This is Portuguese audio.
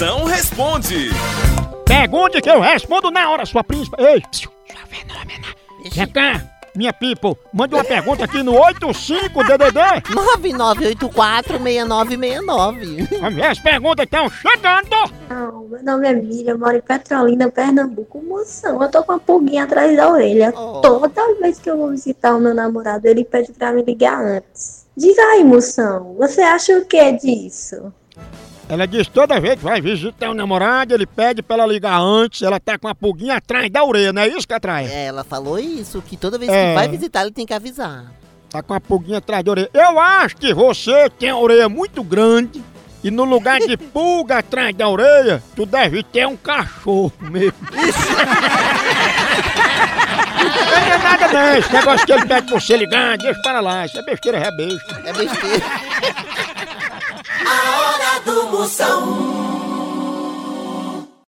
Moção responde. Pergunte que eu respondo na hora, sua príncipe. Ei, psiu, sua fenômena. Vem cá, minha people. Mande uma pergunta aqui no 85DDD. 99846969. As perguntas estão chegando. Não, meu nome é Miriam, eu moro em Petrolina, Pernambuco. Moção, eu tô com uma pulguinha atrás da orelha. Oh. Toda vez que eu vou visitar o meu namorado, ele pede pra me ligar antes. Diz aí, moção, você acha o que disso? Ela diz toda vez que vai visitar o namorado, ele pede pra ela ligar antes, ela tá com a pulguinha atrás da orelha, não é isso que atrai? É, Ela falou isso, que toda vez É. que vai visitar ele tem que avisar. Tá com a pulguinha atrás da orelha. Eu acho que você tem a orelha muito grande e no lugar de pulga atrás da orelha, tu deve ter um cachorro mesmo. Não é nada não, esse negócio que ele pede pra você ligar, deixa para lá, isso é besteira, é besta. É besteira. A hora do Moção.